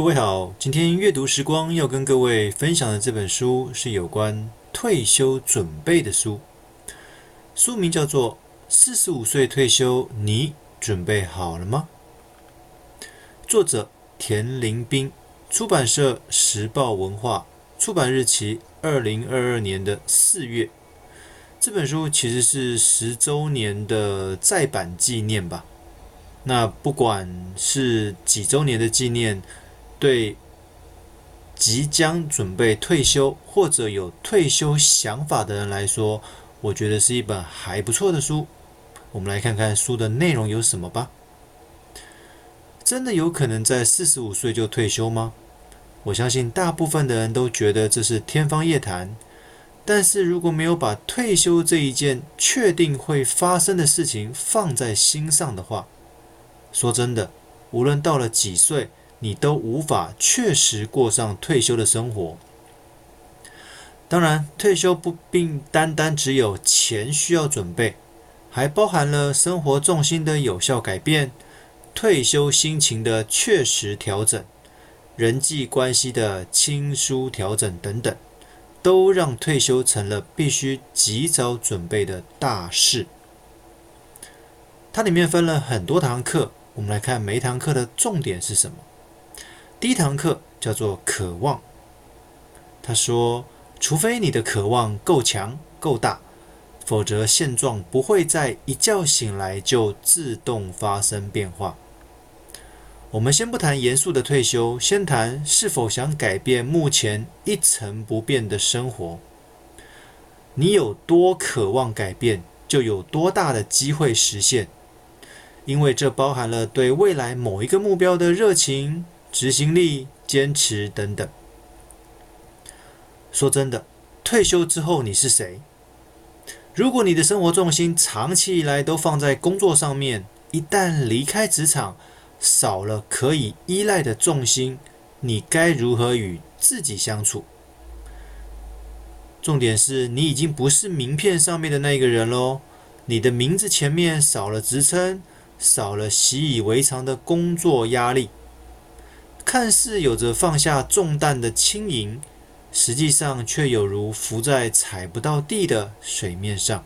各位好，今天阅读时光要跟各位分享的这本书是有关退休准备的书，书名叫做《四十五岁退休，你准备好了吗？》作者田林斌，出版社时报文化，出版日期二零二二年的四月。这本书其实是十周年的再版纪念吧。那不管是几周年的纪念，对即将准备退休或者有退休想法的人来说，我觉得是一本还不错的书。我们来看看书的内容有什么吧。真的有可能在四十五岁就退休吗？我相信大部分的人都觉得这是天方夜谭。但是如果没有把退休这一件确定会发生的事情放在心上的话，说真的，无论到了几岁，你都无法确实过上退休的生活。当然，退休不并单单只有钱需要准备，还包含了生活重心的有效改变、退休心情的确实调整、人际关系的亲疏调整等等。都让退休成了必须及早准备的大事。它里面分了很多堂课，我们来看每一堂课的重点是什么。第一堂课叫做渴望。他说，除非你的渴望够强够大，否则现状不会在一觉醒来就自动发生变化。我们先不谈严肃的退休，先谈是否想改变目前一成不变的生活。你有多渴望改变，就有多大的机会实现，因为这包含了对未来某一个目标的热情、执行力、坚持等等。说真的，退休之后你是谁？如果你的生活重心长期以来都放在工作上面，一旦离开职场，少了可以依赖的重心，你该如何与自己相处？重点是你已经不是名片上面的那个人喽，你的名字前面少了职称，少了习以为常的工作压力，看似有着放下重担的轻盈，实际上却有如浮在踩不到地的水面上。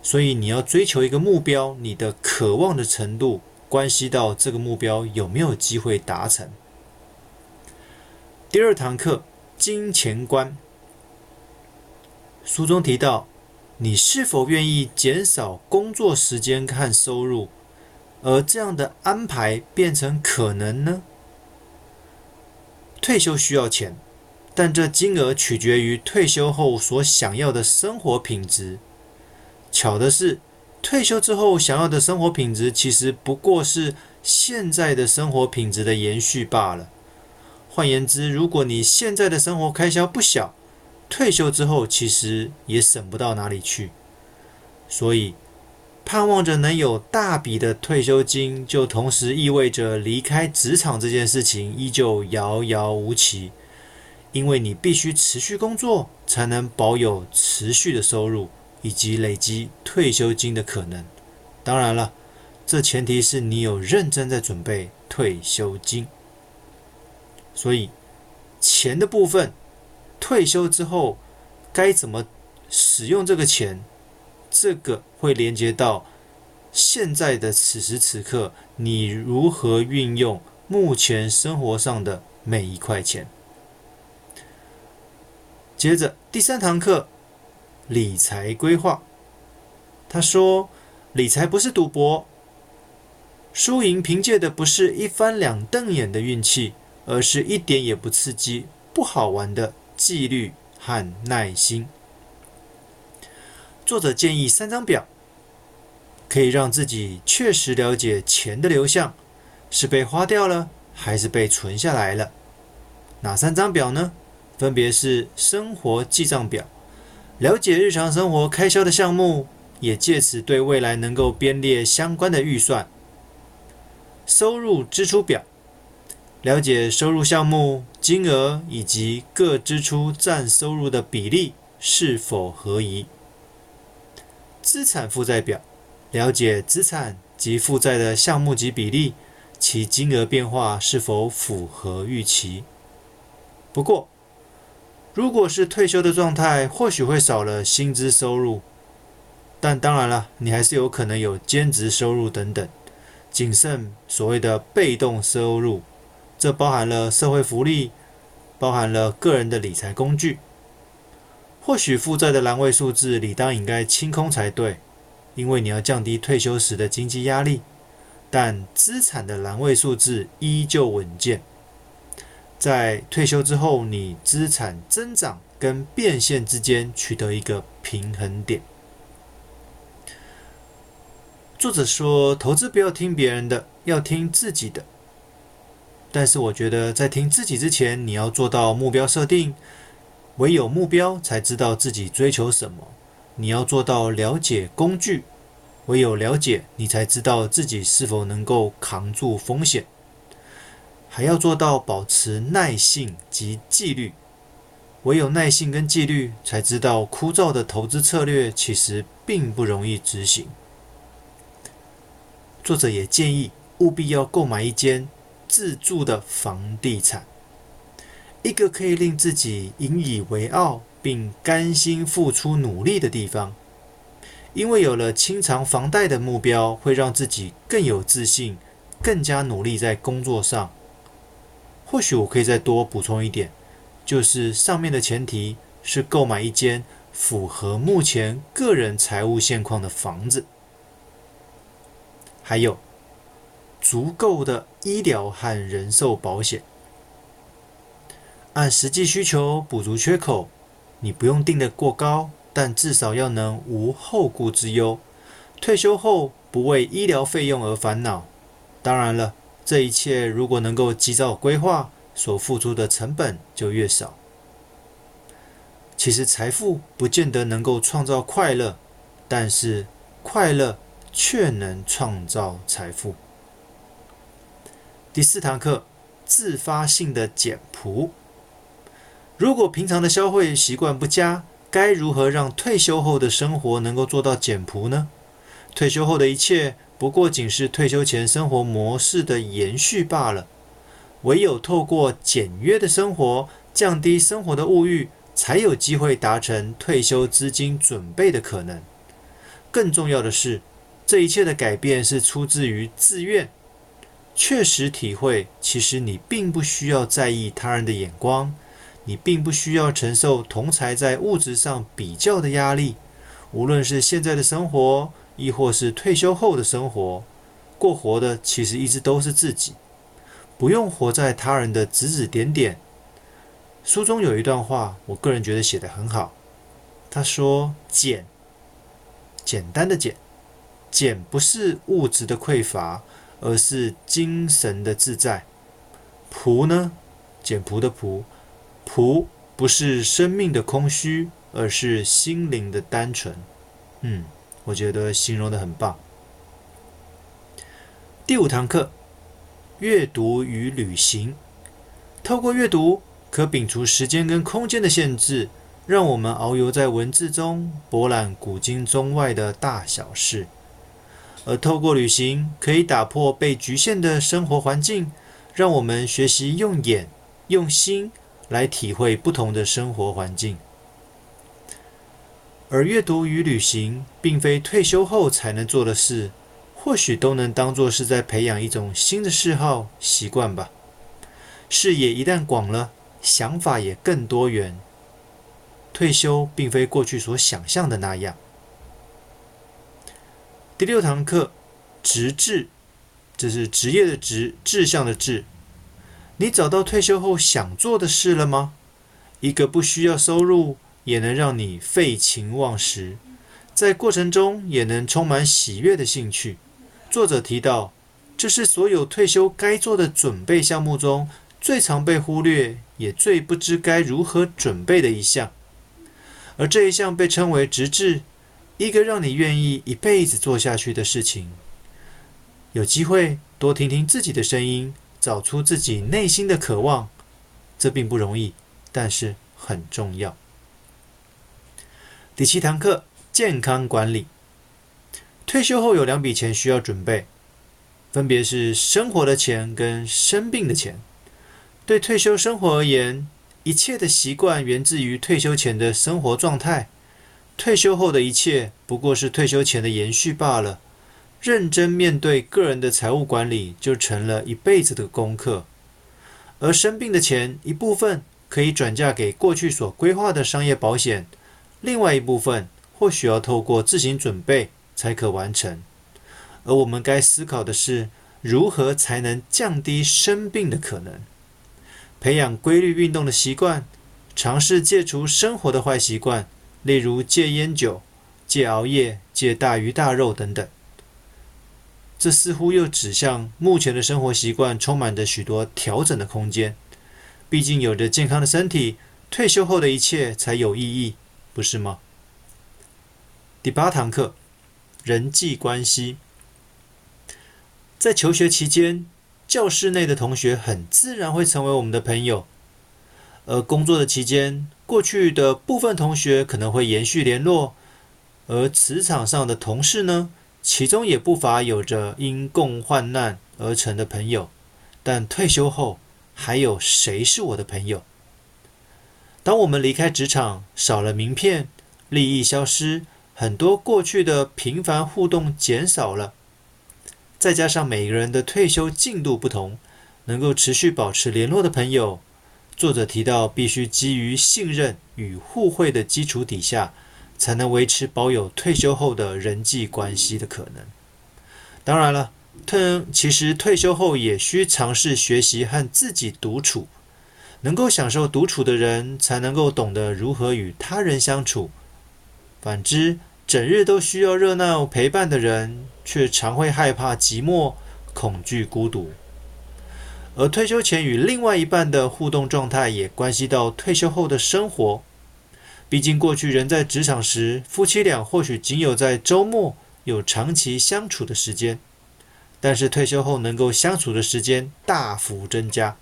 所以你要追求一个目标，你的渴望的程度。关系到这个目标有没有机会达成。第二堂课，金钱观。书中提到，你是否愿意减少工作时间和收入，而这样的安排变成可能呢？退休需要钱，但这金额取决于退休后所想要的生活品质。巧的是，退休之后想要的生活品质，其实不过是现在的生活品质的延续罢了。换言之，如果你现在的生活开销不小，退休之后其实也省不到哪里去。所以，盼望着能有大笔的退休金，就同时意味着离开职场这件事情依旧遥遥无期，因为你必须持续工作，才能保有持续的收入。以及累积退休金的可能，当然了，这前提是你有认真在准备退休金。所以，钱的部分，退休之后该怎么使用这个钱，这个会连接到现在的此时此刻，你如何运用目前生活上的每一块钱。接着第三堂课。理财规划，他说：“理财不是赌博，输赢凭借的不是一翻两瞪眼的运气，而是一点也不刺激、不好玩的纪律和耐心。”作者建议三张表，可以让自己确实了解钱的流向，是被花掉了，还是被存下来了。哪三张表呢？分别是生活记账表。了解日常生活开销的项目，也借此对未来能够编列相关的预算。收入支出表，了解收入项目金额以及各支出占收入的比例是否合宜。资产负债表，了解资产及负债的项目及比例，其金额变化是否符合预期。不过，如果是退休的状态，或许会少了薪资收入，但当然了，你还是有可能有兼职收入等等，仅剩所谓的被动收入，这包含了社会福利，包含了个人的理财工具。或许负债的栏位数字理当应该清空才对，因为你要降低退休时的经济压力。但资产的栏位数字依旧稳健，在退休之后，你资产增长跟变现之间取得一个平衡点。作者说，投资不要听别人的，要听自己的。但是我觉得，在听自己之前，你要做到目标设定。唯有目标，才知道自己追求什么。你要做到了解工具，唯有了解，你才知道自己是否能够扛住风险。还要做到保持耐性及纪律，唯有耐性跟纪律，才知道枯燥的投资策略其实并不容易执行。作者也建议，务必要购买一间自住的房地产。一个可以令自己引以为傲并甘心付出努力的地方，因为有了清偿房贷的目标，会让自己更有自信，更加努力在工作上。或许我可以再多补充一点，就是上面的前提是购买一间符合目前个人财务现况的房子，还有足够的医疗和人寿保险。按实际需求补足缺口，你不用定得过高，但至少要能无后顾之忧，退休后不为医疗费用而烦恼。当然了，这一切如果能够及早规划，所付出的成本就越少。其实财富不见得能够创造快乐，但是快乐却能创造财富。第四堂课，自发性的简朴。如果平常的消费习惯不佳，该如何让退休后的生活能够做到简朴呢？退休后的一切不过仅是退休前生活模式的延续罢了。唯有透过简约的生活，降低生活的物欲，才有机会达成退休资金准备的可能。更重要的是，这一切的改变是出自于自愿，确实体会，其实你并不需要在意他人的眼光。你并不需要承受同才在物质上比较的压力，无论是现在的生活，亦或是退休后的生活，过活的其实一直都是自己，不用活在他人的指指点点。书中有一段话，我个人觉得写得很好。他说：“简，简单的简，简不是物质的匮乏，而是精神的自在。朴呢，简朴的朴。”朴不是生命的空虚，而是心灵的单纯。嗯，我觉得形容得很棒。第五堂课，阅读与旅行。透过阅读，可摒除时间跟空间的限制，让我们遨游在文字中，博览古今中外的大小事；而透过旅行，可以打破被局限的生活环境，让我们学习用眼、用心。来体会不同的生活环境，而阅读与旅行并非退休后才能做的事，或许都能当作是在培养一种新的嗜好习惯吧。视野一旦广了，想法也更多元。退休并非过去所想象的那样。第六堂课，职志，这是职业的职，志向的志。你找到退休后想做的事了吗？一个不需要收入也能让你废寝忘食，在过程中也能充满喜悦的兴趣。作者提到，这是所有退休该做的准备项目中最常被忽略，也最不知该如何准备的一项。而这一项被称为直至，一个让你愿意一辈子做下去的事情。有机会多听听自己的声音。找出自己内心的渴望，这并不容易，但是很重要。第七堂课：健康管理。退休后有两笔钱需要准备，分别是生活的钱跟生病的钱。对退休生活而言，一切的习惯源自于退休前的生活状态，退休后的一切不过是退休前的延续罢了。认真面对个人的财务管理，就成了一辈子的功课。而生病的钱，一部分可以转嫁给过去所规划的商业保险，另外一部分或许要透过自行准备才可完成。而我们该思考的是，如何才能降低生病的可能？培养规律运动的习惯，尝试戒除生活的坏习惯，例如戒烟酒、戒熬夜、戒大鱼大肉等等。这似乎又指向目前的生活习惯充满着许多调整的空间。毕竟有着健康的身体，退休后的一切才有意义，不是吗？第八堂课，人际关系。在求学期间，教室内的同学很自然会成为我们的朋友，而工作的期间，过去的部分同学可能会延续联络，而职场上的同事呢？其中也不乏有着因共患难而成的朋友，但退休后还有谁是我的朋友？当我们离开职场，少了名片，利益消失，很多过去的频繁互动减少了，再加上每个人的退休进度不同，能够持续保持联络的朋友，作者提到必须基于信任与互惠的基础底下。才能维持保有退休后的人际关系的可能。当然了，退其实退休后也需尝试学习和自己独处。能够享受独处的人，才能够懂得如何与他人相处。反之，整日都需要热闹陪伴的人，却常会害怕寂寞、恐惧孤独。而退休前与另外一半的互动状态，也关系到退休后的生活。毕竟，过去人在职场时，夫妻俩或许仅有在周末有长期相处的时间，但是退休后能够相处的时间大幅增加。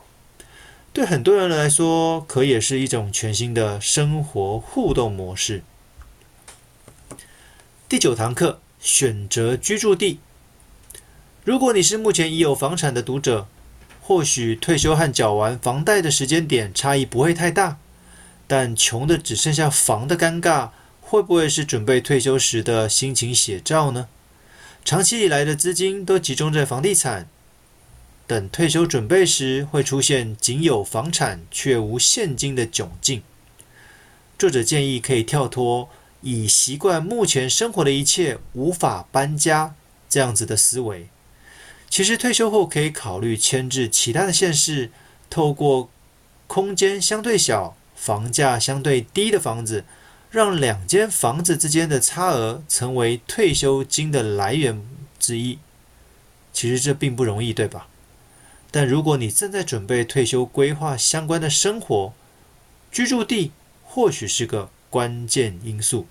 对很多人来说，可也是一种全新的生活互动模式。第九堂课，选择居住地。如果你是目前已有房产的读者，或许退休和缴完房贷的时间点差异不会太大。但穷的只剩下房的尴尬，会不会是准备退休时的心情写照呢？长期以来的资金都集中在房地产，等退休准备时，会出现仅有房产却无现金的窘境。作者建议可以跳脱已习惯目前生活的一切无法搬家这样子的思维。其实退休后可以考虑迁至其他的县市，透过空间相对小。房价相对低的房子，让两间房子之间的差额成为退休金的来源之一。其实这并不容易，对吧？但如果你正在准备退休规划相关的生活，居住地或许是个关键因素。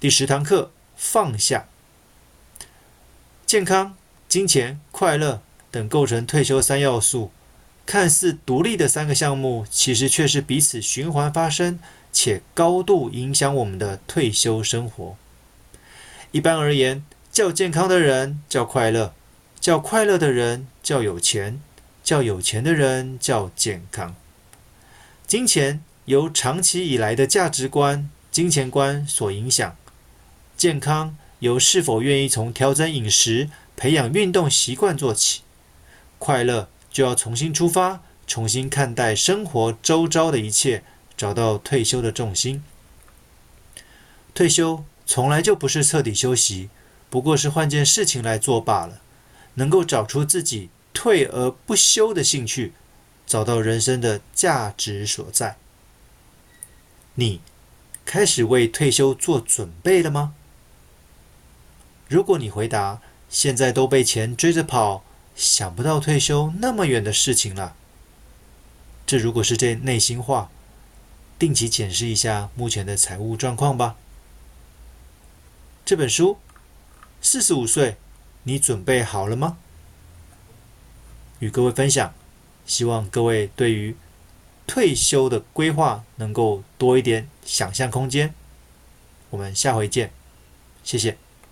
第十堂课，放下。健康、金钱、快乐等构成退休三要素。看似独立的三个项目，其实却是彼此循环发生，且高度影响我们的退休生活。一般而言，较健康的人较快乐，较快乐的人较有钱，较有钱的人较健康。金钱由长期以来的价值观、金钱观所影响；健康由是否愿意从调整饮食、培养运动习惯做起；快乐。就要重新出发，重新看待生活周遭的一切，找到退休的重心。退休从来就不是彻底休息，不过是换件事情来做罢了。能够找出自己退而不休的兴趣，找到人生的价值所在。你开始为退休做准备了吗？如果你回答现在都被钱追着跑。想不到退休那么远的事情了。这如果是这内心话，定期检视一下目前的财务状况吧。这本书，四十五岁，你准备好了吗？与各位分享，希望各位对于退休的规划能够多一点想象空间。我们下回见，谢谢。